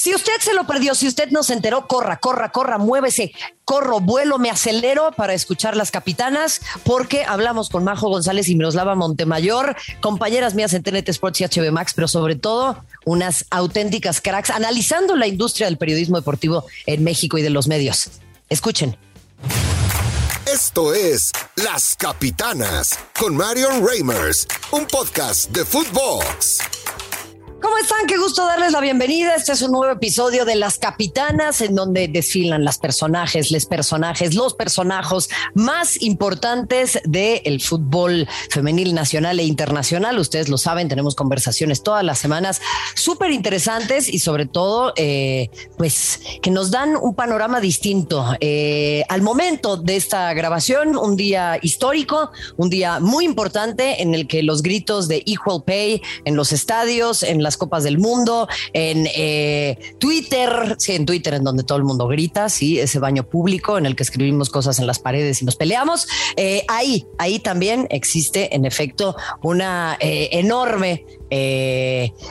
Si usted se lo perdió, si usted no se enteró, corra, corra, corra, muévese, corro, vuelo, me acelero para escuchar las capitanas, porque hablamos con Majo González y Miroslava Montemayor, compañeras mías en TNT Sports y HB Max, pero sobre todo unas auténticas cracks analizando la industria del periodismo deportivo en México y de los medios. Escuchen. Esto es Las Capitanas con Marion Reimers, un podcast de Footbox. ¿Cómo están? Qué gusto darles la bienvenida. Este es un nuevo episodio de Las Capitanas, en donde desfilan las personajes, les personajes, los personajes más importantes del fútbol femenil nacional e internacional. Ustedes lo saben, tenemos conversaciones todas las semanas súper interesantes y sobre todo, eh, pues, que nos dan un panorama distinto. Eh, al momento de esta grabación, un día histórico, un día muy importante en el que los gritos de Equal Pay en los estadios, en las Copas del Mundo, en eh, Twitter, sí, en Twitter en donde todo el mundo grita, sí, ese baño público en el que escribimos cosas en las paredes y nos peleamos. Eh, ahí, ahí también existe en efecto una eh, enorme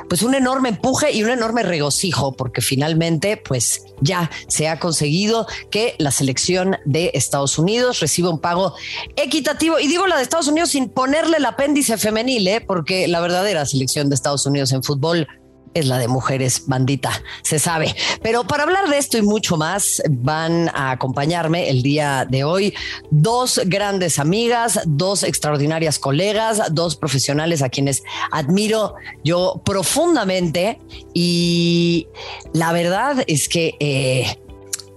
pues un enorme empuje y un enorme regocijo, porque finalmente, pues ya se ha conseguido que la selección de Estados Unidos reciba un pago equitativo. Y digo la de Estados Unidos sin ponerle el apéndice femenil, porque la verdadera selección de Estados Unidos en fútbol es la de mujeres bandita, se sabe. Pero para hablar de esto y mucho más, van a acompañarme el día de hoy dos grandes amigas, dos extraordinarias colegas, dos profesionales a quienes admiro yo profundamente. Y la verdad es que, eh,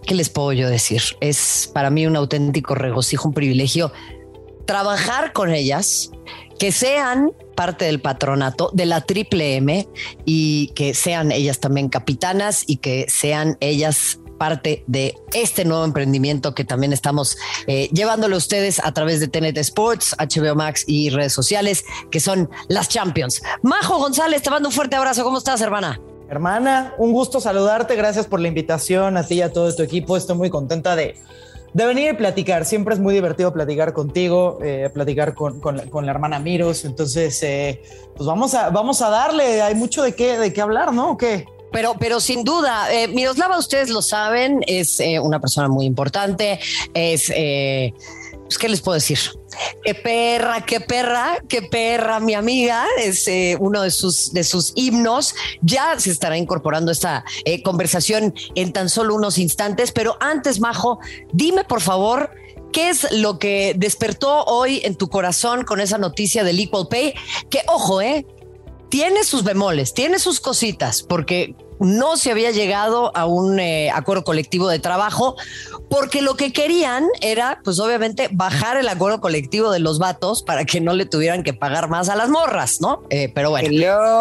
¿qué les puedo yo decir? Es para mí un auténtico regocijo, un privilegio trabajar con ellas que sean parte del patronato de la Triple M y que sean ellas también capitanas y que sean ellas parte de este nuevo emprendimiento que también estamos eh, llevándolo a ustedes a través de TNT Sports, HBO Max y redes sociales, que son las Champions. Majo González, te mando un fuerte abrazo. ¿Cómo estás, hermana? Hermana, un gusto saludarte. Gracias por la invitación a ti y a todo tu equipo. Estoy muy contenta de de venir y platicar. Siempre es muy divertido platicar contigo, eh, platicar con, la, hermana Miros. Entonces, eh, pues vamos a, vamos a darle. Hay mucho de qué, de qué hablar, ¿no? ¿O qué? Pero, pero sin duda, eh, Miroslava, ustedes lo saben, es una persona muy importante, es pues, ¿qué les puedo decir? Qué perra, qué perra, qué perra, mi amiga, es eh, uno de sus, de sus himnos. Ya se estará incorporando esta eh, conversación en tan solo unos instantes, pero antes, Majo, dime por favor. ¿Qué es lo que despertó hoy en tu corazón con esa noticia del Equal Pay? Que, ojo, eh, tiene sus bemoles, tiene sus cositas, porque no se había llegado a un eh, acuerdo colectivo de trabajo porque lo que querían era, pues obviamente, bajar el acuerdo colectivo de los vatos para que no le tuvieran que pagar más a las morras, ¿no? Eh, pero bueno,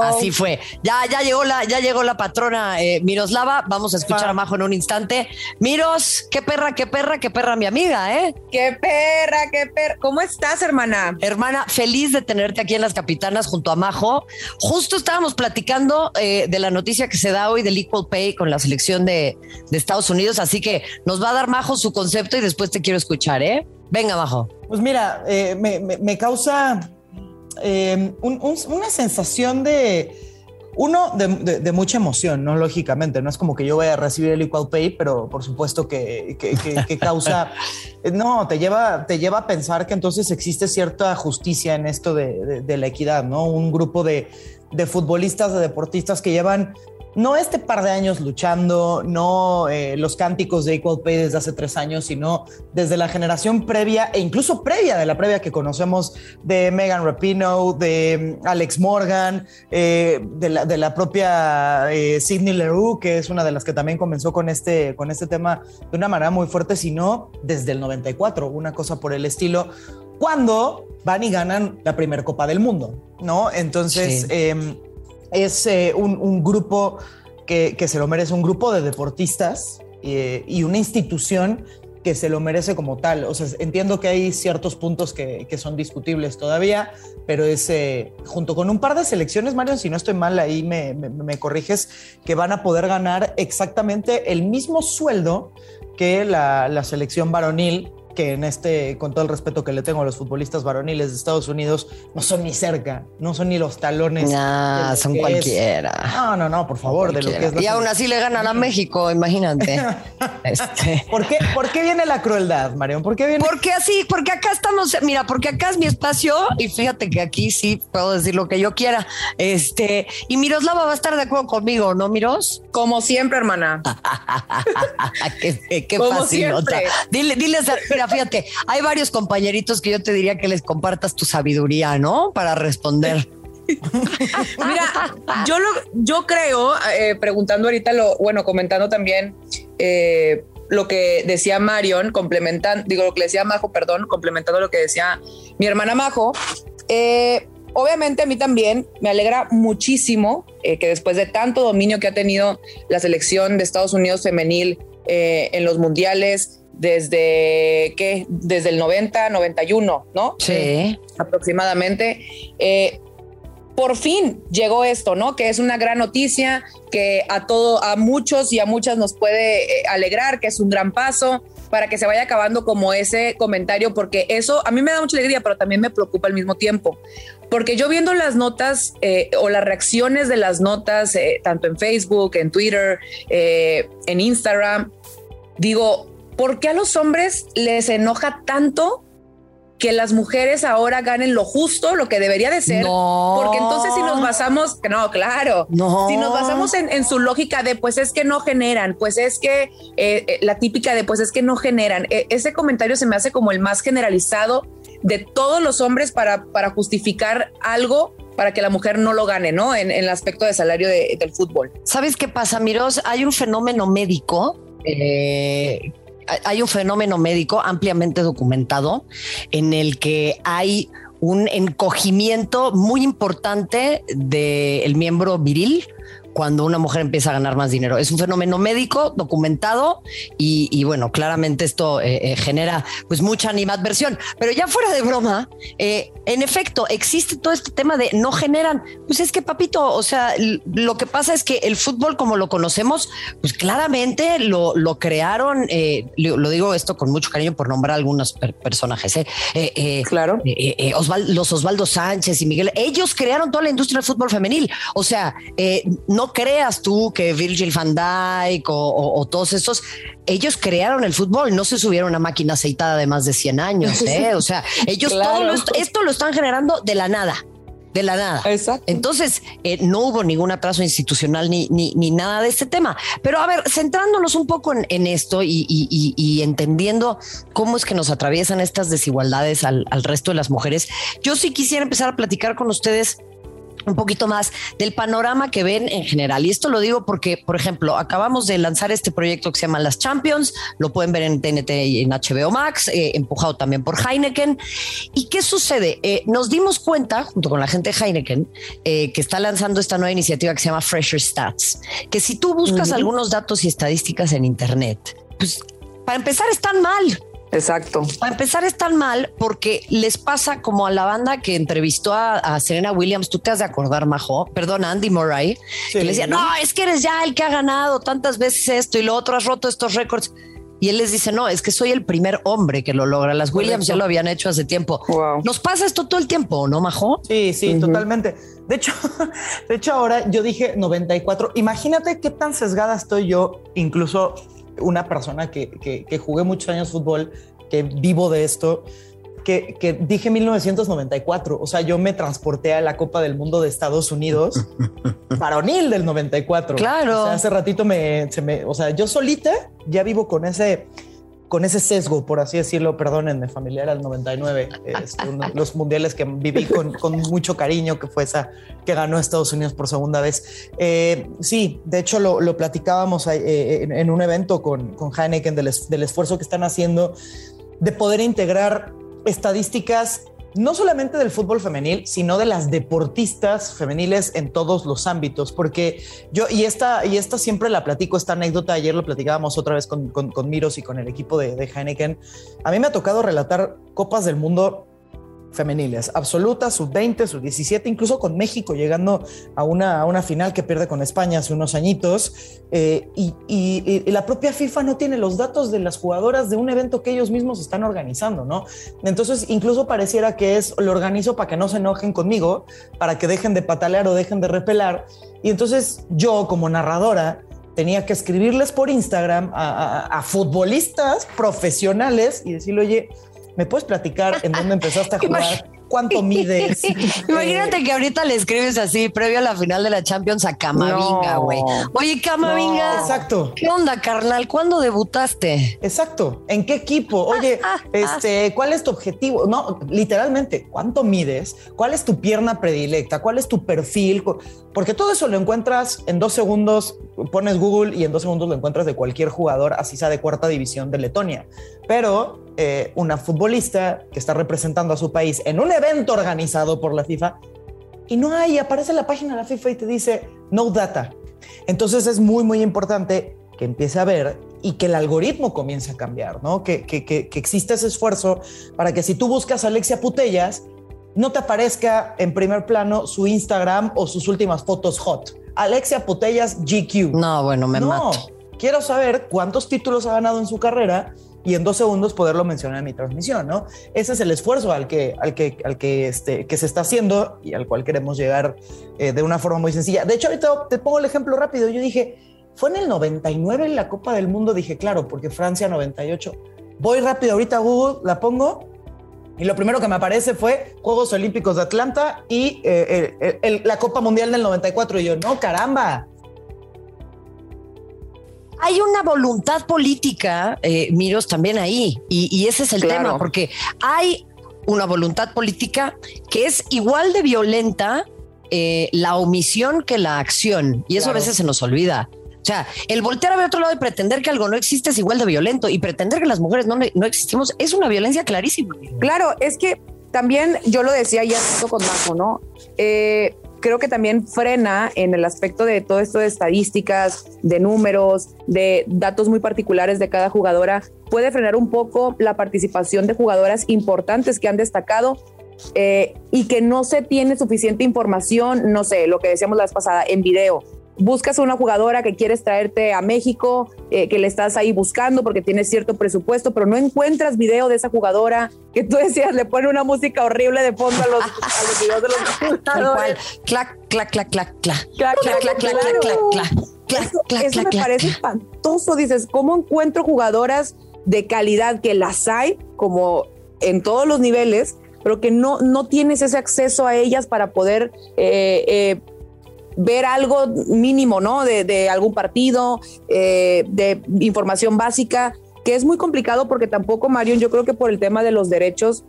así fue. Ya, ya llegó la, ya llegó la patrona eh, Miroslava. Vamos a escuchar a Majo en un instante. Miros, qué perra, qué perra, qué perra, mi amiga, ¿eh? Qué perra, qué perra. ¿Cómo estás, hermana? Hermana, feliz de tenerte aquí en las capitanas junto a Majo. Justo estábamos platicando de la noticia que se da hoy del Equal Pay con la selección de, Estados Unidos, así que nos va a dar Majo su concepto y después te quiero escuchar, ¿eh? Venga, Majo. Pues mira, eh, me, causa eh, una sensación de, uno, de, mucha emoción, ¿no? Lógicamente, no es como que yo vaya a recibir el Equal Pay, pero por supuesto que, causa, no, te lleva, te lleva a pensar que entonces existe cierta justicia en esto de, la equidad, ¿no? Un grupo de futbolistas, de deportistas que llevan no este par de años luchando, no eh, los cánticos de Equal Pay desde hace tres años, sino desde la generación previa e incluso previa de la previa que conocemos de Megan Rapino, de mm, Alex Morgan, eh, de, la, propia eh, Sidney Leroux, que es una de las que también comenzó con este, con este tema de una manera muy fuerte, sino desde el 94, una cosa por el estilo, cuando van y ganan la primera Copa del Mundo, ¿no? Entonces... Em, es eh, un, grupo que, se lo merece, un grupo de deportistas eh, y una institución que se lo merece como tal. O sea, entiendo que hay ciertos puntos que, son discutibles todavía, pero es eh, junto con un par de selecciones, Mario, si no estoy mal, ahí me, corriges, que van a poder ganar exactamente el mismo sueldo que la, selección varonil que en este, con todo el respeto que le tengo a los futbolistas varoniles de Estados Unidos, no son ni cerca, no son ni los talones. Nah, son cualquiera. No, no, no, por favor, de lo que es Y aún así le ganan a México, imagínate. este. ¿Por, qué, ¿Por qué viene la crueldad, Marión? ¿Por qué viene? Porque así, porque acá estamos, mira, porque acá es mi espacio y fíjate que aquí sí puedo decir lo que yo quiera. Este, y Miroslava va a estar de acuerdo conmigo, ¿no, Miros? Como siempre, hermana. qué, qué Como fácil. Dile, diles, mira, fíjate, hay varios compañeritos que yo te diría que les compartas tu sabiduría, ¿no? Para responder. Mira, yo, lo, yo creo, eh, preguntando ahorita, lo, bueno, comentando también eh, lo que decía Marion, complementando, digo, lo que decía Majo, perdón, complementando lo que decía mi hermana Majo, eh, obviamente a mí también me alegra muchísimo que después de tanto dominio que ha tenido la selección de Estados Unidos femenil en los mundiales, desde que desde el 90, 91, ¿no? Sí. aproximadamente. Eh, por fin llegó esto, ¿no? Que es una gran noticia, que a todo, a muchos y a muchas nos puede eh, alegrar, que es un gran paso para que se vaya acabando como ese comentario, porque eso a mí me da mucha alegría, pero también me preocupa al mismo tiempo. Porque yo viendo las notas eh, o las reacciones de las notas, tanto en Facebook, en Twitter, en Instagram, digo, ¿por qué a los hombres les enoja tanto que las mujeres ahora ganen lo justo, lo que debería de ser? Porque entonces si nos basamos, no, claro, si nos basamos en, su lógica de pues es que no generan, pues es que eh, eh, la típica de pues es que no generan, e, ese comentario se me hace como el más generalizado de todos los hombres para, para justificar algo para que la mujer no lo gane, ¿no? En, el aspecto de salario del fútbol. ¿Sabes qué pasa, Miros? Hay un fenómeno médico eh, hay un fenómeno médico ampliamente documentado en el que hay un encogimiento muy importante del miembro viril cuando una mujer empieza a ganar más dinero. Es un fenómeno médico documentado y, bueno, claramente esto eh, eh, genera pues mucha animadversión. Pero ya fuera de broma, eh, en efecto, existe todo este tema de no generan. Pues es que, papito, o sea, lo que pasa es que el fútbol como lo conocemos, pues claramente lo, crearon, lo, digo esto con mucho cariño por nombrar algunos personajes. claro. los Osvaldo Sánchez y Miguel, ellos crearon toda la industria del fútbol femenil. O sea, no creas tú que Virgil van Dijk o, todos esos, ellos crearon el fútbol, no se subieron a una máquina aceitada de más de 100 años, ¿eh? O sea, ellos todo esto lo están generando de la nada de la nada. Exacto. Entonces, eh, no hubo ningún atraso institucional ni, ni, nada de este tema. Pero a ver, centrándonos un poco en, esto y, entendiendo cómo es que nos atraviesan estas desigualdades al, al, resto de las mujeres, yo sí quisiera empezar a platicar con ustedes un poquito más del panorama que ven en general. Y esto lo digo porque, por ejemplo, acabamos de lanzar este proyecto que se llama Las Champions, lo pueden ver en TNT y en HBO Max, eh, empujado también por Heineken. ¿Y qué sucede? Eh, nos dimos cuenta, junto con la gente de Heineken, eh, que está lanzando esta nueva iniciativa que se llama Fresher Stats, que si tú buscas algunos datos y estadísticas en Internet, pues para empezar están mal. Exacto. Para empezar, es tan mal porque les pasa como a la banda que entrevistó a, Serena Williams. Tú te has de acordar, Majo, perdón, Andy Murray, que le decía, no, es que eres ya el que ha ganado tantas veces esto y lo otro, has roto estos récords. Y él les dice, no, es que soy el primer hombre que lo logra. Las Williams ya lo habían hecho hace tiempo. Nos pasa esto todo el tiempo, ¿no, Majo? Sí, sí, totalmente. De hecho, de hecho, ahora yo dije 94. Imagínate qué tan sesgada estoy yo, incluso una persona que, que, jugué muchos años fútbol, que vivo de esto, que, que, dije 1994. O sea, yo me transporté a la Copa del Mundo de Estados Unidos, varonil del 94. Claro. O sea, hace ratito me, se me, o sea, yo solita ya vivo con ese con ese sesgo, por así decirlo, perdónenme, familiar al 99, los mundiales que viví con, mucho cariño, que fue esa que ganó Estados Unidos por segunda vez. Eh, sí, de hecho lo, platicábamos eh, en, un evento con, con Heineken del, del esfuerzo que están haciendo de poder integrar estadísticas no solamente del fútbol femenil, sino de las deportistas femeniles en todos los ámbitos, porque yo, y esta, y esta siempre la platico, esta anécdota, ayer lo platicábamos otra vez con, con, Miros y con el equipo de, Heineken, a mí me ha tocado relatar Copas del Mundo femeniles, absoluta, sub-20, sub-17, incluso con México llegando a una, una final que pierde con España hace unos añitos. Eh, y, y, la propia FIFA no tiene los datos de las jugadoras de un evento que ellos mismos están organizando, ¿no? Entonces, incluso pareciera que es, lo organizo para que no se enojen conmigo, para que dejen de patalear o dejen de repelar. Y entonces yo, como narradora, tenía que escribirles por Instagram a, a futbolistas profesionales y decirle, oye, ¿Me puedes platicar en dónde empezaste a jugar? ¿Cuánto mides? Imagínate eh, que ahorita le escribes así, previo a la final de la Champions a Camavinga, güey. Oye, Camavinga. exacto. ¿Qué onda, carnal? ¿Cuándo debutaste? Exacto. ¿En qué equipo? Oye, ah, ah, ah. este, ¿cuál es tu objetivo? No, literalmente, ¿cuánto mides? ¿Cuál es tu pierna predilecta? ¿Cuál es tu perfil? Porque todo eso lo encuentras en dos segundos, pones Google y en dos segundos lo encuentras de cualquier jugador, así sea de cuarta división de Letonia. Pero eh, una futbolista que está representando a su país en un evento organizado por la FIFA y no hay, aparece la página de la FIFA y te dice no data. Entonces es muy, muy importante que empiece a ver y que el algoritmo comience a cambiar, ¿no? Que, que, que, que exista ese esfuerzo para que si tú buscas a Alexia Putellas, no te aparezca en primer plano su Instagram o sus últimas fotos hot. Alexia Putellas GQ. No, bueno, me no, Quiero saber cuántos títulos ha ganado en su carrera y en dos segundos poderlo mencionar en mi transmisión, ¿no? Ese es el esfuerzo al que, al que, al que, este, que se está haciendo y al cual queremos llegar eh, de una forma muy sencilla. De hecho, ahorita te pongo el ejemplo rápido. Yo dije, fue en el 99 en la Copa del Mundo, dije, claro, porque Francia 98. Voy rápido ahorita a Google, la pongo y lo primero que me aparece fue Juegos Olímpicos de Atlanta y eh, la Copa Mundial del 94. Y yo, no, caramba, hay una voluntad política, eh, Miros, también ahí, y, ese es el tema, porque hay una voluntad política que es igual de violenta eh, la omisión que la acción, y eso a veces se nos olvida. O sea, el voltear a ver otro lado y pretender que algo no existe es igual de violento, y pretender que las mujeres no, no existimos es una violencia clarísima. Claro, es que también yo lo decía ya con Majo, ¿no? Eh, creo que también frena en el aspecto de todo esto de estadísticas, de números, de datos muy particulares de cada jugadora, puede frenar un poco la participación de jugadoras importantes que han destacado eh, y que no se tiene suficiente información, no sé, lo que decíamos la vez pasada, en video buscas a una jugadora que quieres traerte a México, eh, que le estás ahí buscando porque tienes cierto presupuesto, pero no encuentras video de esa jugadora que tú decías, le pone una música horrible de fondo a los, videos de los jugadores. Clac, clac, clac, clac, clac. Clac, clac, clac, clac, clac, clac. Eso me parece espantoso. Dices, ¿cómo encuentro jugadoras de calidad que las hay, como en todos los niveles, pero que no, no tienes ese acceso a ellas para poder eh, eh, ver algo mínimo, ¿no? De, algún partido, eh, de información básica, que es muy complicado porque tampoco, Marion, yo creo que por el tema de los derechos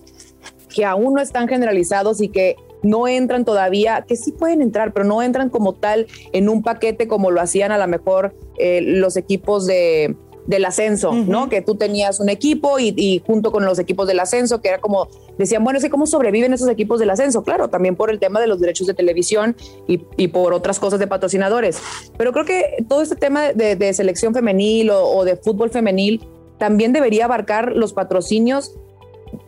que aún no están generalizados y que no entran todavía, que sí pueden entrar, pero no entran como tal en un paquete como lo hacían a lo mejor eh, los equipos de, del ascenso, ¿no? Que tú tenías un equipo y, junto con los equipos del ascenso, que era como, decían, bueno, sé cómo sobreviven esos equipos del ascenso, claro, también por el tema de los derechos de televisión y, por otras cosas de patrocinadores. Pero creo que todo este tema de, selección femenil o, de fútbol femenil también debería abarcar los patrocinios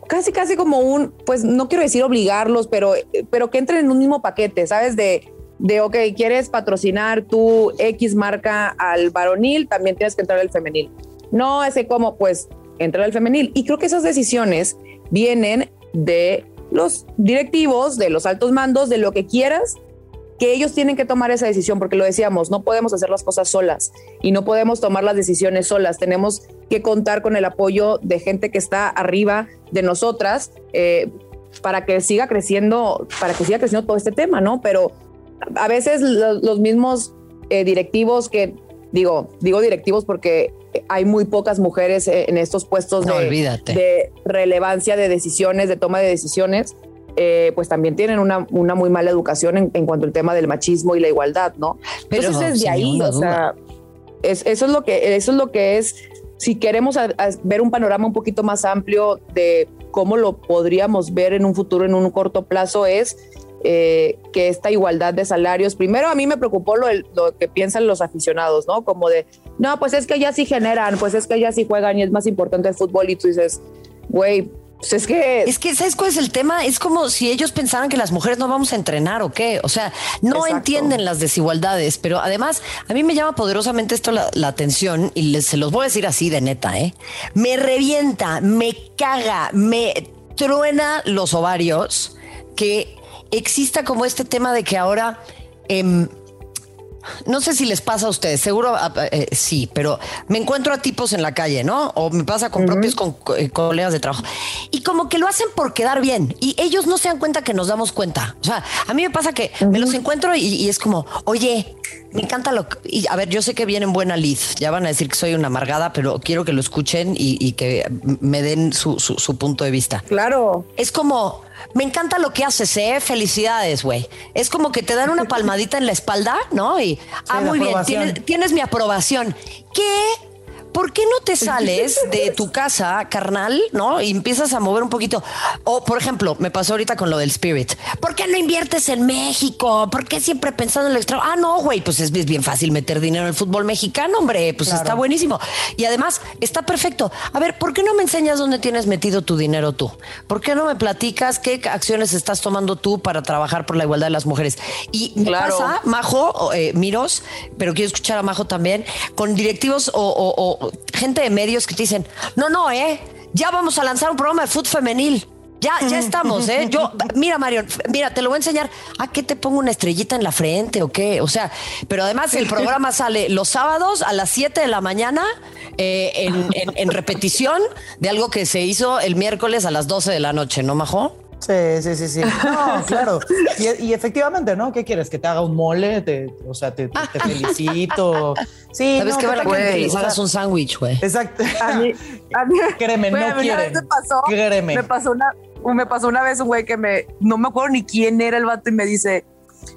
casi, casi como un, pues no quiero decir obligarlos, pero, pero que entren en un mismo paquete, ¿sabes? De de, ok, quieres patrocinar tu X marca al varonil, también tienes que entrar al femenil. No, ese como, pues, entrar al femenil. Y creo que esas decisiones vienen de los directivos, de los altos mandos, de lo que quieras, que ellos tienen que tomar esa decisión, porque lo decíamos, no podemos hacer las cosas solas y no podemos tomar las decisiones solas. Tenemos que contar con el apoyo de gente que está arriba de nosotras eh, para que siga creciendo, para que siga creciendo todo este tema, ¿no? Pero a veces los, mismos eh, directivos que digo, digo directivos porque hay muy pocas mujeres eh, en estos puestos de, relevancia de decisiones, de toma de decisiones, eh, pues también tienen una, muy mala educación en, cuanto al tema del machismo y la igualdad, ¿no? Pero Entonces de ahí, o sea, eso es lo que eso es lo que es. Si queremos ver un panorama un poquito más amplio de cómo lo podríamos ver en un futuro, en un corto plazo, es eh, que esta igualdad de salarios, primero a mí me preocupó lo, lo, que piensan los aficionados, ¿no? Como de, no, pues es que ya sí generan, pues es que ya sí juegan y es más importante el fútbol y tú dices, güey, Pues es que. Es que, ¿sabes cuál es el tema? Es como si ellos pensaran que las mujeres no vamos a entrenar o qué. O sea, no entienden las desigualdades, pero además a mí me llama poderosamente esto la, atención y les, se los voy a decir así de neta, ¿eh? Me revienta, me caga, me truena los ovarios que exista como este tema de que ahora. Eh, no sé si les pasa a ustedes, seguro ah, eh, sí, pero me encuentro a tipos en la calle, ¿no? O me pasa con propios con, eh, colegas de trabajo. Y como que lo hacen por quedar bien. Y ellos no se dan cuenta que nos damos cuenta. O sea, a mí me pasa que me los encuentro y, es como, oye, me encanta lo que... Y a ver, yo sé que vienen buena lid. Ya van a decir que soy una amargada, pero quiero que lo escuchen y, que me den su, su punto de vista. Claro. Es como me encanta lo que haces, ¿eh? Felicidades, güey. Es como que te dan una palmadita en la espalda, ¿no? Y, ah, muy bien, tienes, tienes mi aprobación. ¿Qué? ¿Por qué no te sales de tu casa, carnal, no? Y empiezas a mover un poquito. O, por ejemplo, me pasó ahorita con lo del Spirit. ¿Por qué no inviertes en México? ¿Por qué siempre pensando en el extra? Ah, no, güey, pues es bien fácil meter dinero en el fútbol mexicano, hombre. Pues está buenísimo. Y además, está perfecto. A ver, ¿por qué no me enseñas dónde tienes metido tu dinero tú? ¿Por qué no me platicas qué acciones estás tomando tú para trabajar por la igualdad de las mujeres? Y me pasa, Majo, eh, Miros, pero quiero escuchar a Majo también, con directivos o gente de medios que te dicen, no, no, eh, ya vamos a lanzar un programa de fútbol femenil. Ya, ya estamos, ¿eh? Yo, mira, Mario, mira, te lo voy a enseñar. ¿A qué te pongo una estrellita en la frente o qué? O sea, pero además el programa sale los sábados a las 7 de la mañana eh, en, repetición de algo que se hizo el miércoles a las 12 de la noche, ¿no, Majo? Sí, sí, sí, sí. No, claro. Y, efectivamente, ¿no? ¿Qué quieres? ¿Que te haga un mole? Te, o sea, te, felicito. Sí, ¿Sabes qué vale que hagas un sándwich, güey? Exacto. A mí, a mí, Créeme, no quieren. Me pasó, Créeme. Me pasó una, me pasó una vez un güey que me, no me acuerdo ni quién era el vato y me dice,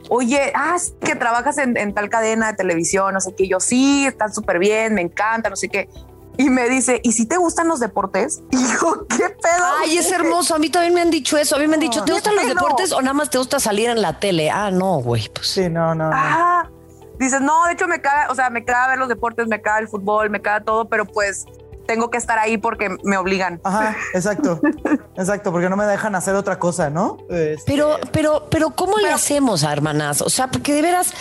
oye, ah, que trabajas en, en, tal cadena de televisión, no sé qué. yo, sí, están súper bien, me encanta, no sé qué y me dice, ¿y si te gustan los deportes? Y yo, ¿qué pedo? Ay, es hermoso. A mí también me han dicho eso. A mí me han dicho, ¿te gustan los deportes o nada más te gusta salir en la tele? Ah, no, güey. Pues sí, no, no. Ah, dices, no, de hecho me cae, o sea, me cae ver los deportes, me cae el fútbol, me cae todo, pero pues tengo que estar ahí porque me obligan. Ajá, exacto. exacto, porque no me dejan hacer otra cosa, ¿no? Este, pero, pero, pero, ¿cómo le hacemos, hermanas? O sea, porque de veras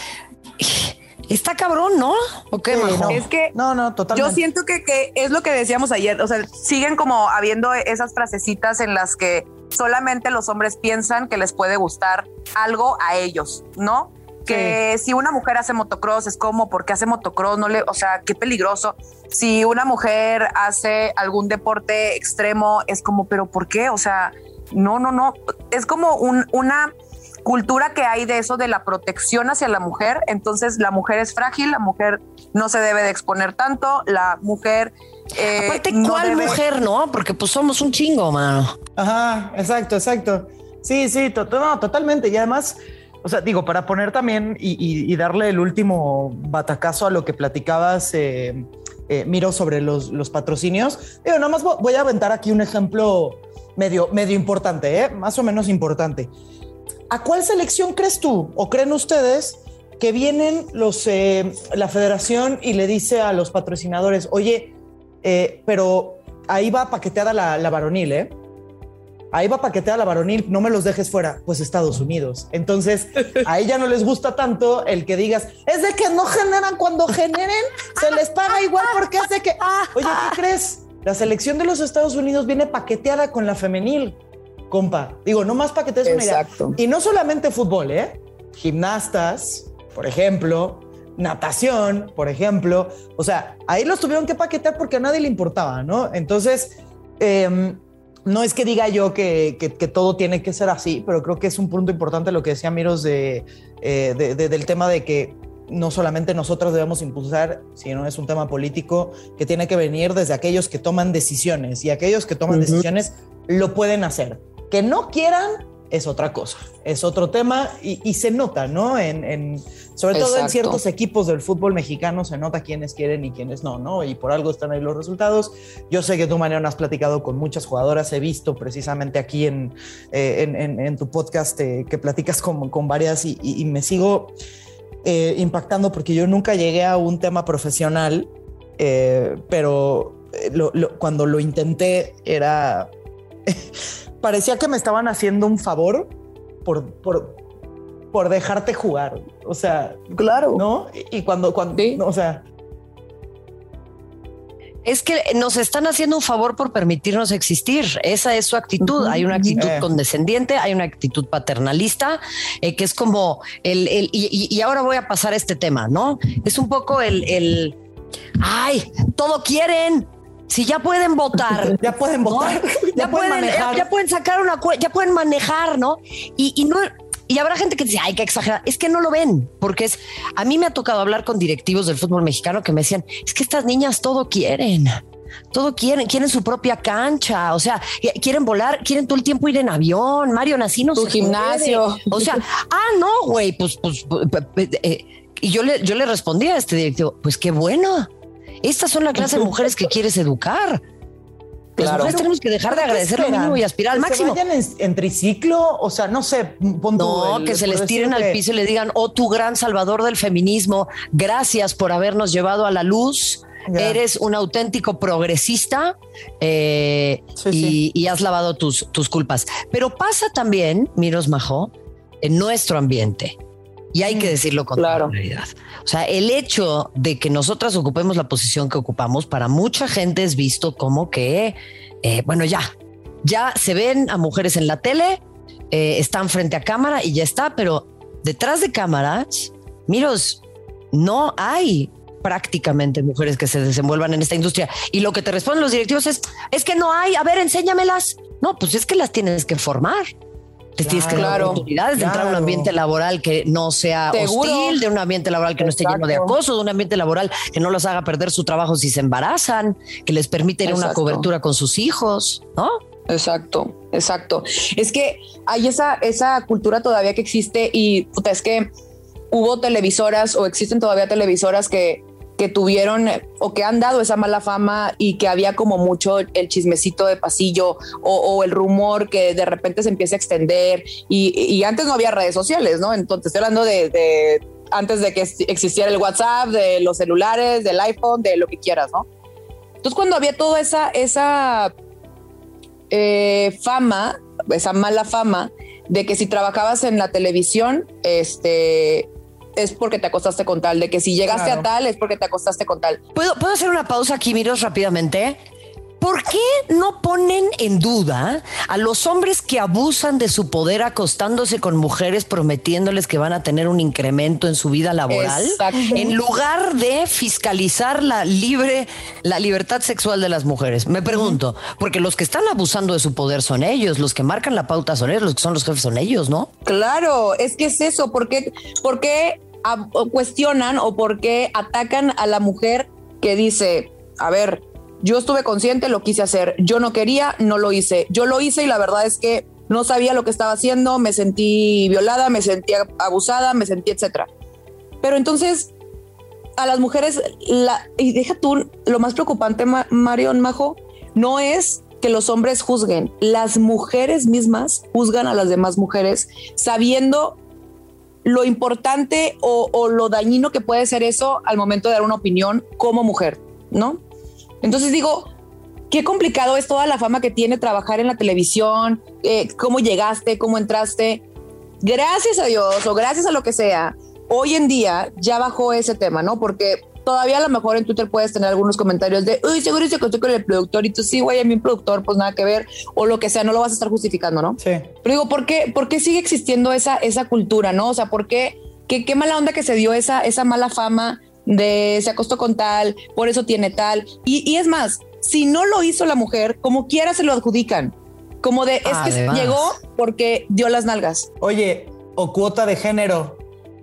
Está cabrón, ¿no? ¿O qué, Es que no, no, totalmente. Yo siento que, que, es lo que decíamos ayer. O sea, siguen como habiendo esas frasecitas en las que solamente los hombres piensan que les puede gustar algo a ellos, ¿no? Que si una mujer hace motocross es como porque hace motocross, no le, o sea, qué peligroso. Si una mujer hace algún deporte extremo es como, pero ¿por qué? O sea, no, no, no. Es como un, una cultura que hay de eso de la protección hacia la mujer. Entonces la mujer es frágil, la mujer no se debe de exponer tanto, la mujer... Eh, Aparte, ¿cuál mujer, no? Porque pues somos un chingo, mano. Ajá, exacto, exacto. Sí, sí, no, totalmente. Y además, o sea, digo, para poner también y, darle el último batacazo a lo que platicabas, eh, eh, Miro, sobre los, los patrocinios. Digo, nada más voy a aventar aquí un ejemplo medio, medio importante, ¿eh? más o menos importante. ¿A cuál selección crees tú o creen ustedes que vienen los, eh, la federación y le dice a los patrocinadores, oye, eh, pero ahí va paqueteada la, la varonil, ¿eh? Ahí va paqueteada la varonil, no me los dejes fuera, pues Estados Unidos. Entonces, a ella no les gusta tanto el que digas, es de que no generan cuando generen, se les paga igual porque hace que, oye, ¿qué crees? La selección de los Estados Unidos viene paqueteada con la femenil compa. Digo, no más para que te des una idea. Y no solamente fútbol, ¿eh? Gimnastas, por ejemplo, natación, por ejemplo. O sea, ahí los tuvieron que paquetear porque a nadie le importaba, ¿no? Entonces, em, no es que diga yo que, todo tiene que ser así, pero creo que es un punto importante lo que decía Miros eh, de, del tema de que no solamente nosotros debemos impulsar, sino es un tema político que tiene que venir desde aquellos que toman decisiones y aquellos que toman decisiones lo pueden hacer. Que no quieran es otra cosa, es otro tema y, se nota, ¿no? En, sobre todo en ciertos equipos del fútbol mexicano se nota quiénes quieren y quiénes no, ¿no? Y por algo están ahí los resultados. Yo sé que tú, Mariano, has platicado con muchas jugadoras, he visto precisamente aquí en, eh, en, tu podcast eh, que platicas con, con varias y, me sigo eh, impactando porque yo nunca llegué a un tema profesional, pero cuando lo intenté era parecía que me estaban haciendo un favor por, por, por dejarte jugar. O sea, claro. ¿No? Y cuando, cuando, o sea, es que nos están haciendo un favor por permitirnos existir. Esa es su actitud. Hay una actitud eh. condescendiente, hay una actitud paternalista, eh, que es como el, y, ahora voy a pasar este tema, ¿no? Es un poco el, el ay, todo quieren. Si ya pueden votar, ya pueden votar, ya, pueden, manejar. Ya, pueden sacar una, ya pueden manejar, ¿no? Y, y no, y habrá gente que dice, ay, qué exagerada. Es que no lo ven, porque es, a mí me ha tocado hablar con directivos del fútbol mexicano que me decían, es que estas niñas todo quieren. Todo quieren, quieren su propia cancha, o sea, quieren volar, quieren todo el tiempo ir en avión, Mario Nacino. Su gimnasio. O sea, ah, no, güey, pues, pues, eh, y yo le, yo le respondí a este directivo, pues qué bueno. Estas son la clase de mujeres que quieres educar. Claro. tenemos que dejar de agradecer lo mínimo y aspirar al máximo. Que vayan en, triciclo, o sea, no sé. no, que se les tiren al piso y le digan, oh, tu gran salvador del feminismo, gracias por habernos llevado a la luz. Eres un auténtico progresista eh, y, has lavado tus, tus culpas. Pero pasa también, Miros Majo, en nuestro ambiente. Y hay que mm, decirlo con claridad. claridad. O sea, el hecho de que nosotras ocupemos la posición que ocupamos, para mucha gente es visto como que, eh, bueno, ya, ya se ven a mujeres en la tele, eh, están frente a cámara y ya está, pero detrás de cámaras, miros, no hay prácticamente mujeres que se desenvuelvan en esta industria. Y lo que te responden los directivos es, es que no hay, a ver, enséñamelas. No, pues es que las tienes que formar. Te tienes que dar oportunidades de entrar a un ambiente laboral que no sea hostil, de un ambiente laboral que no esté lleno de acoso, de un ambiente laboral que no los haga perder su trabajo si se embarazan, que les permite ir una cobertura con sus hijos, ¿no? Exacto, exacto. Es que hay esa, esa cultura todavía que existe y es que hubo televisoras o existen todavía televisoras que que tuvieron o que han dado esa mala fama y que había como mucho el chismecito de pasillo o, el rumor que de repente se empieza a extender y, antes no había redes sociales, ¿no? Entonces estoy hablando de, antes de que existiera el WhatsApp, de los celulares, del iPhone, de lo que quieras, ¿no? Entonces cuando había toda esa, esa eh, fama, esa mala fama de que si trabajabas en la televisión, este, es porque te acostaste con tal, de que si llegaste a tal es porque te acostaste con tal. ¿Puedo, ¿Puedo hacer una pausa aquí, Miros, rápidamente? ¿Por qué no ponen en duda a los hombres que abusan de su poder acostándose con mujeres prometiéndoles que van a tener un incremento en su vida laboral en lugar de fiscalizar la libre la libertad sexual de las mujeres? Me pregunto, porque los que están abusando de su poder son ellos, los que marcan la pauta son ellos, los que son los jefes son ellos, ¿no? Claro, es que es eso, ¿por qué, por qué cuestionan o por qué atacan a la mujer que dice, a ver, yo estuve consciente, lo quise hacer, yo no quería, no lo hice, yo lo hice y la verdad es que no sabía lo que estaba haciendo, me sentí violada, me sentí abusada, me sentí etcétera. Pero entonces a las mujeres, la, y deja tú, lo más preocupante, Marion Majo, no es que los hombres juzguen, las mujeres mismas juzgan a las demás mujeres sabiendo lo importante o, lo dañino que puede ser eso al momento de dar una opinión como mujer, ¿no? Entonces digo, qué complicado es toda la fama que tiene trabajar en la televisión, eh, cómo llegaste, cómo entraste. Gracias a Dios o gracias a lo que sea, hoy en día ya bajó ese tema, ¿no? Porque todavía a lo mejor en Twitter puedes tener algunos comentarios de, uy, seguro se contó con el productor y tú sí, güey, a mi productor, pues nada que ver, o lo que sea, no lo vas a estar justificando, ¿no? Sí. Pero digo, ¿por qué, por qué sigue existiendo esa, esa cultura, no? O sea, ¿por qué, qué, qué mala onda que se dio esa, esa mala fama de se acostó con tal, por eso tiene tal? Y, y es más, si no lo hizo la mujer, como quiera se lo adjudican. Como de, es que llegó porque dio las nalgas. Oye, o cuota de género.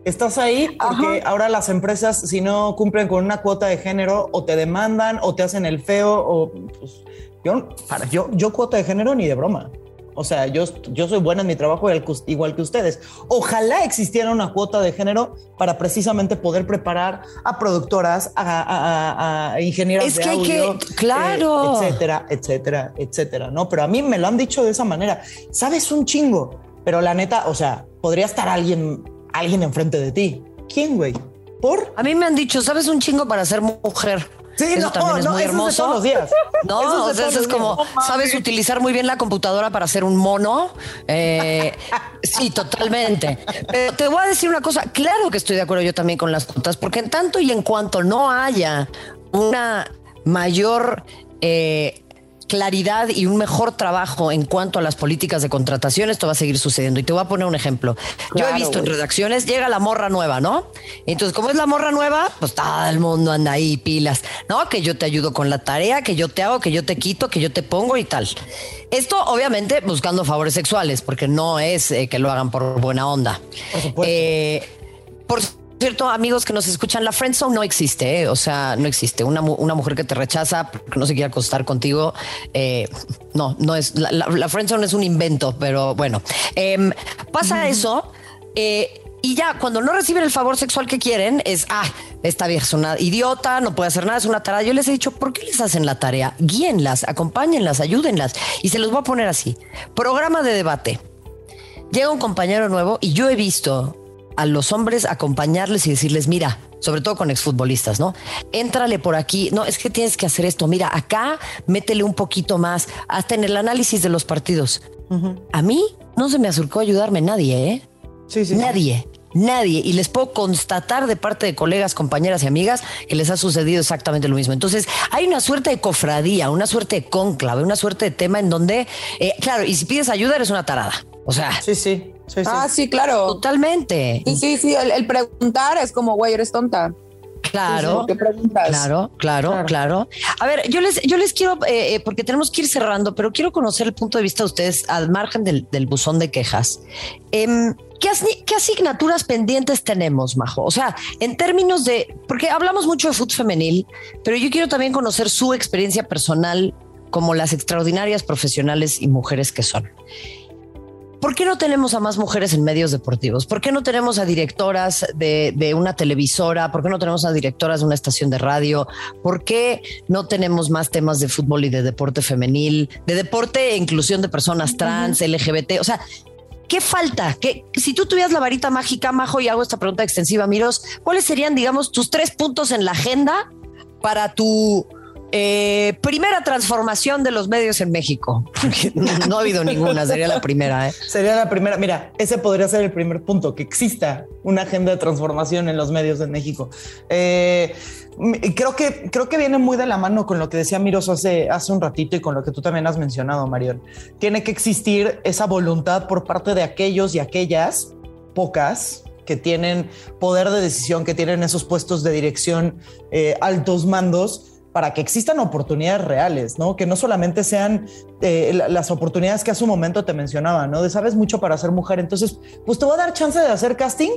Estás ahí porque ahora las empresas, si no cumplen con una cuota de género, o te demandan o te hacen el feo, o pues, yo, yo, yo cuota de género ni de broma. O sea, yo, yo soy buena en mi trabajo igual que ustedes. Ojalá existiera una cuota de género para precisamente poder preparar a productoras, a, ingenieros es de que audio, hay que, claro, eh, etcétera, etcétera, etcétera. No, pero a mí me lo han dicho de esa manera. Sabes un chingo, pero la neta, o sea, podría estar alguien alguien enfrente de ti. ¿Quién, güey? ¿Por? A mí me han dicho, ¿sabes un chingo para ser mujer? Sí, eso no, también es no, muy hermoso. todos los días. No, Eso o sea, es días. como, sabes utilizar muy bien la computadora para hacer un mono. Eh, sí, totalmente. Pero te voy a decir una cosa, claro que estoy de acuerdo yo también con las cuotas, porque en tanto y en cuanto no haya una mayor eh, claridad y un mejor trabajo en cuanto a las políticas de contratación, esto va a seguir sucediendo. Y te voy a poner un ejemplo. Yo he visto en redacciones, llega la morra nueva, ¿no? Entonces, como es la morra nueva, pues todo el mundo anda ahí, pilas, ¿no? Que yo te ayudo con la tarea, que yo te hago, que yo te quito, que yo te pongo y tal. Esto, obviamente, buscando favores sexuales, porque no es eh, que lo hagan por buena onda. Por supuesto. Eh, cierto, amigos que nos escuchan, la friendzone no existe, ¿eh? o sea, no existe. Una, una mujer que te rechaza porque no se quiere acostar contigo, eh, no, no es. La, la, la friendzone es un invento, pero bueno. Em, pasa eso. eh, y ya, cuando no reciben el favor sexual que quieren, es, ah, esta vieja es una idiota, no puede hacer nada, es una tarea. Yo les he dicho, ¿por qué les hacen la tarea? Guíenlas, acompáñenlas, ayúdenlas. Y se los voy a poner así. Programa de debate llega un compañero nuevo y yo he visto a los hombres acompañarles y decirles, mira, sobre todo con exfutbolistas, ¿no? Éntrale por aquí, no, es que tienes que hacer esto, mira, acá métele un poquito más, hasta en el análisis de los partidos. A mí no se me acercó a ayudarme nadie, ¿eh? Sí, sí, sí. Nadie. Nadie. Y les puedo constatar de parte de colegas, compañeras y amigas que les ha sucedido exactamente lo mismo. Entonces, hay una suerte de cofradía, una suerte de cónclave, una suerte de tema en donde, eh, claro, y si pides ayuda eres una tarada. O sea, Sí, sí. Sí, sí. Ah, sí, claro. totalmente. Sí, sí, sí. El, el preguntar es como, güey, eres tonta. Claro. Claro, claro, claro, Claro. A ver, yo les, yo les quiero, eh, eh, porque tenemos que ir cerrando, pero quiero conocer el punto de vista de ustedes al margen del, del buzón de quejas. Em, ¿qué, qué asignaturas pendientes tenemos, Majo? O sea, en términos de, porque hablamos mucho de fútbol femenil, pero yo quiero también conocer su experiencia personal como las extraordinarias profesionales y mujeres que son. ¿Por qué no tenemos a más mujeres en medios deportivos? ¿Por qué no tenemos a directoras de, de una televisora? ¿Por qué no tenemos a directoras de una estación de radio? ¿Por qué no tenemos más temas de fútbol y de deporte femenil, de deporte e inclusión de personas trans, LGBT? O sea, ¿qué falta? ¿Qué, si tú tuvieras la varita mágica, Majo, y hago esta pregunta extensiva, Miros, ¿cuáles serían, digamos, tus tres puntos en la agenda para tu eh, primera transformación de los medios en México? No ha habido ninguna, sería la primera, ¿eh? Sería la primera. Mira, ese podría ser el primer punto, que exista una agenda de transformación en los medios de México. Eh, creo, que, creo que viene muy de la mano con lo que decía Miros hace, hace un ratito y con lo que tú también has mencionado, Marión. Tiene que existir esa voluntad por parte de aquellos y aquellas, pocas, que tienen poder de decisión, que tienen esos puestos de dirección, eh, altos mandos, para que existan oportunidades reales, ¿no? Que no solamente sean eh, la- las oportunidades que hace un momento te mencionaba, ¿no? De sabes mucho para ser mujer, entonces, pues te voy a dar chance de hacer casting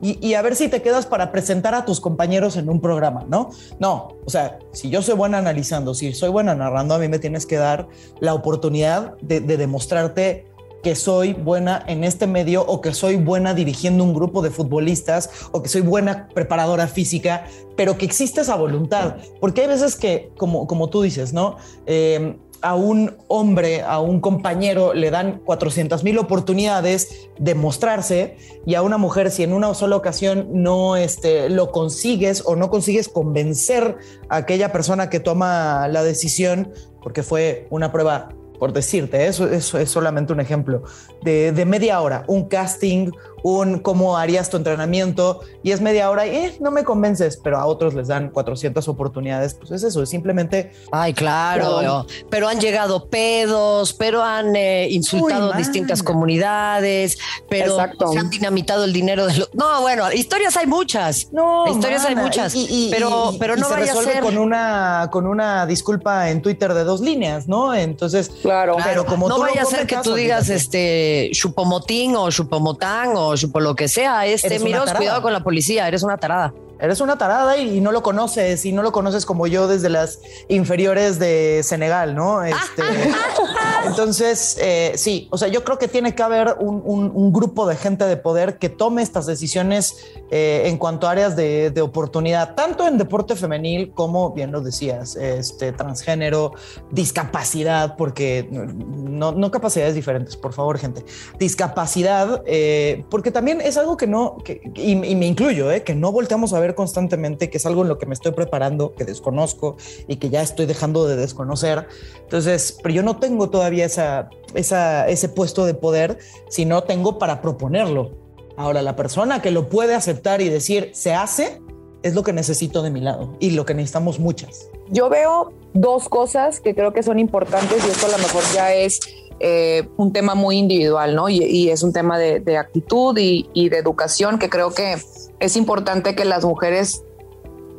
y, y a ver si te quedas para presentar a tus compañeros en un programa, ¿no? No, o sea, si yo soy buena analizando, si soy buena narrando, a mí me tienes que dar la oportunidad de demostrarte que soy buena en este medio o que soy buena dirigiendo un grupo de futbolistas o que soy buena preparadora física, pero que existe esa voluntad. Porque hay veces que, como, como tú dices, ¿no? Eh, a un hombre, a un compañero le dan 400 mil oportunidades de mostrarse y a una mujer si en una sola ocasión no este, lo consigues o no consigues convencer a aquella persona que toma la decisión, porque fue una prueba por decirte, eso, eso es solamente un ejemplo, de, de, media hora, un casting, un cómo harías tu entrenamiento, y es media hora y eh, no me convences, pero a otros les dan 400 oportunidades, pues es eso, es simplemente... Ay, claro, pero, pero han llegado pedos, pero han eh, insultado Uy, distintas comunidades, pero Exacto. se han dinamitado el dinero de los... No, bueno, historias hay muchas, no, historias hay muchas, y, y, pero, y, pero no se vaya resuelve a ser... con una, con una disculpa en Twitter de dos líneas, ¿no? Entonces... Claro, pero como no vaya a ser que tú digas este chupomotín o chupomotán o chupo lo que sea, este miros, cuidado con la policía, eres una tarada. Eres una tarada y, y, no lo conoces, y no lo conoces como yo desde las inferiores de Senegal, ¿no? Este, entonces, eh, sí, o sea, yo creo que tiene que haber un, un, un grupo de gente de poder que tome estas decisiones eh, en cuanto a áreas de, de, oportunidad, tanto en deporte femenil como, bien lo decías, este, transgénero, discapacidad, porque no, no capacidades diferentes, por favor, gente, discapacidad, eh, porque también es algo que no, que, y, y, me incluyo, eh, que no volteamos a ver constantemente, que es algo en lo que me estoy preparando, que desconozco y que ya estoy dejando de desconocer. Entonces, pero yo no tengo todavía esa, esa, ese puesto de poder, sino tengo para proponerlo. Ahora, la persona que lo puede aceptar y decir, se hace, es lo que necesito de mi lado y lo que necesitamos muchas. Yo veo dos cosas que creo que son importantes y esto a lo mejor ya es eh, un tema muy individual, ¿no? Y, es un tema de, actitud y, de educación que creo que es importante que las mujeres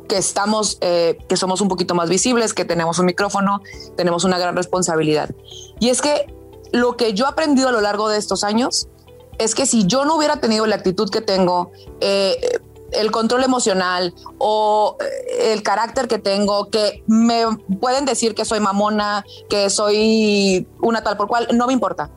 que estamos, eh, que somos un poquito más visibles, que tenemos un micrófono, tenemos una gran responsabilidad. Y es que lo que yo he aprendido a lo largo de estos años es que si yo no hubiera tenido la actitud que tengo, eh, el control emocional o eh, el carácter que tengo, que me pueden decir que soy mamona, que soy una tal por cual, no me importa.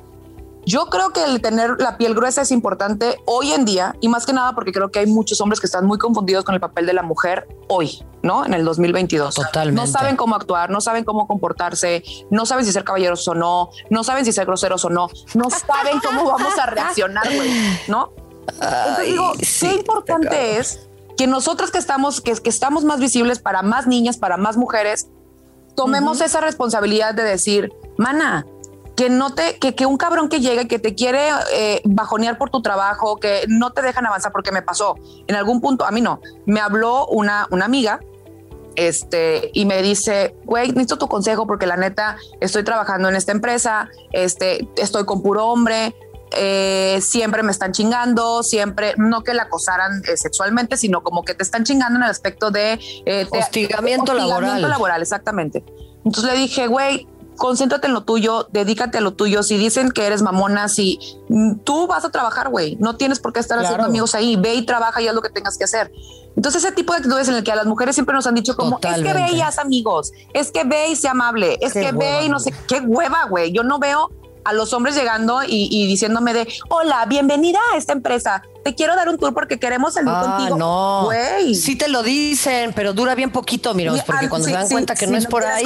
Yo creo que el tener la piel gruesa es importante hoy en día y más que nada porque creo que hay muchos hombres que están muy confundidos con el papel de la mujer hoy, ¿no? En el 2022. Totalmente. No saben cómo actuar, no saben cómo comportarse, no saben si ser caballeros o no, no saben si ser groseros o no, no saben cómo vamos a reaccionar, ¿no? Entonces digo, qué importante es que nosotros que estamos, que, que, estamos más visibles para más niñas, para más mujeres, tomemos esa responsabilidad de decir, mana, que no te, que, que un cabrón que llega y que te quiere eh, bajonear por tu trabajo, que no te dejan avanzar porque me pasó. En algún punto, a mí no, me habló una, una amiga este, y me dice, güey, necesito tu consejo porque la neta estoy trabajando en esta empresa, este, estoy con puro hombre, eh, siempre me están chingando, siempre, no que la acosaran eh, sexualmente, sino como que te están chingando en el aspecto de eh, hostigamiento, laboral. laboral, exactamente. Entonces le dije, güey, concéntrate en lo tuyo, dedícate a lo tuyo. Si dicen que eres mamona, si mm, tú vas a trabajar, güey, no tienes por qué estar haciendo amigos ahí, ve y trabaja y haz lo que tengas que hacer. Entonces, ese tipo de actitudes en el que a las mujeres siempre nos han dicho como, es que ve y haz amigos, es que ve y sea amable, es que ve y no sé, qué hueva, güey. Yo no veo a los hombres llegando y, diciéndome de, hola, bienvenida a esta empresa. Te quiero dar un tour porque queremos salir ah, contigo. No, sí te lo dicen, pero dura bien poquito, mira, porque cuando se dan cuenta que no es por ahí.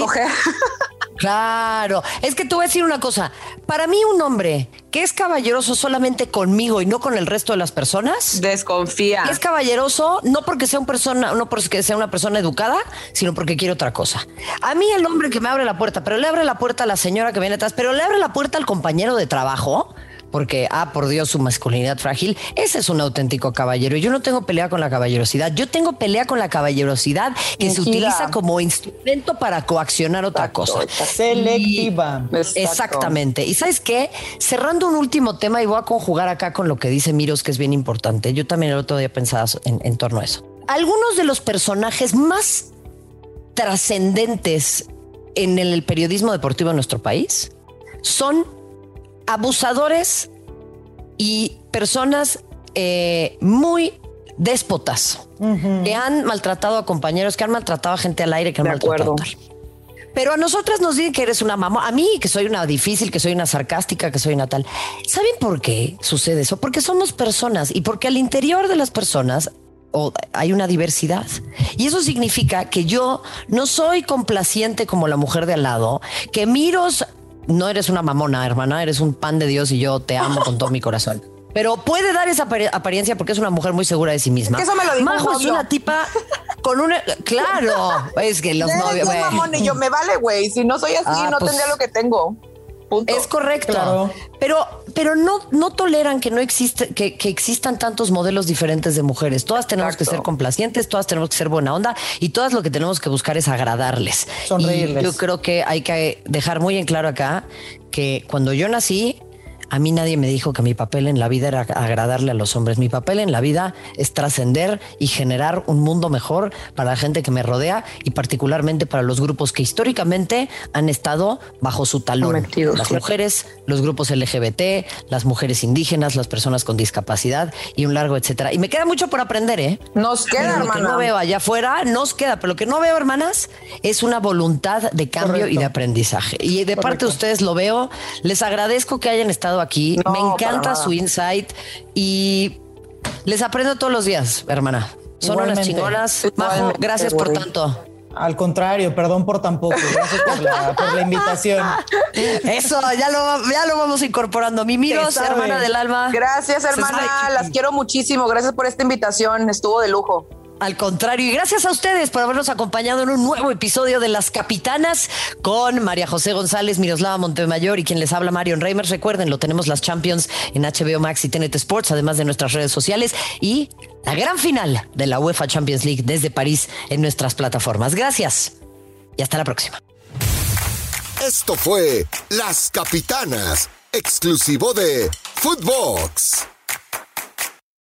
Claro, es que te voy a decir una cosa. Para mí, un hombre que es caballeroso solamente conmigo y no con el resto de las personas, desconfía. Es caballeroso no porque sea una persona, no porque sea una persona educada, sino porque quiere otra cosa. A mí el hombre que me abre la puerta, pero le abre la puerta a la señora que viene atrás, pero le abre la puerta al compañero de trabajo porque, ah, por Dios, su masculinidad frágil, ese es un auténtico caballero. Yo no tengo pelea con la caballerosidad, yo tengo pelea con la caballerosidad que se utiliza como instrumento para coaccionar otra cosa. Selectiva. exactamente. Y sabes qué, cerrando un último tema y voy a conjugar acá con lo que dice Miros, que es bien importante. Yo también el otro día pensaba en, en torno a eso. Algunos de los personajes más trascendentes en el periodismo deportivo en nuestro país son abusadores y personas eh, muy déspotas que han maltratado a compañeros, que han maltratado a gente al aire, que han maltratado. Pero a nosotras nos dicen que eres una mamá, a mí que soy una difícil, que soy una sarcástica, que soy una tal. ¿Saben por qué sucede eso? Porque somos personas y porque al interior de las personas hay una diversidad. Y eso significa que yo no soy complaciente como la mujer de al lado, que miros no eres una mamona, hermana, eres un pan de Dios y yo te amo con todo mi corazón. Pero puede dar esa apariencia porque es una mujer muy segura de sí misma. eso me lo dijo Majo es una tipa con una. Claro, es que los novios. y yo me vale, güey. Si no soy así, ah, no pues tendría lo que tengo. Es correcto. Pero, pero no, no toleran que no existe, que, existan tantos modelos diferentes de mujeres. Todas tenemos que ser complacientes, todas tenemos que ser buena onda y todas lo que tenemos que buscar es agradarles. Sonreírles. yo creo que hay que dejar muy en claro acá que cuando yo nací, a mí nadie me dijo que mi papel en la vida era agradarle a los hombres. Mi papel en la vida es trascender y generar un mundo mejor para la gente que me rodea y particularmente para los grupos que históricamente han estado bajo su talón. las mujeres, los grupos LGBT, las mujeres indígenas, las personas con discapacidad y un largo etcétera. Y me queda mucho por aprender, ¿eh? Nos queda, Lo que no veo allá afuera, nos queda. Pero lo que no veo, hermanas, es una voluntad de cambio y de aprendizaje. Y de parte de ustedes lo veo. Les agradezco que hayan estado aquí. Me encanta su insight y les aprendo todos los días, hermana. Son unas chingonas. Majo, gracias por tanto. Al contrario, perdón por tan poco. Gracias por la, invitación. Eso, ya lo, ya lo vamos incorporando. Mi Miros, hermana del alma. Gracias, hermana. Las quiero muchísimo. Gracias por esta invitación. Estuvo de lujo. Al contrario. Y gracias a ustedes por habernos acompañado en un nuevo episodio de Las Capitanas con María José González, Miroslava Montemayor y quien les habla Marion Reimers. Recuerden, lo tenemos las Champions en HBO Max y TNT Sports, además de nuestras redes sociales y la gran final de la UEFA Champions League desde París en nuestras plataformas. Gracias y hasta la próxima. Esto fue Las Capitanas, exclusivo de Footbox.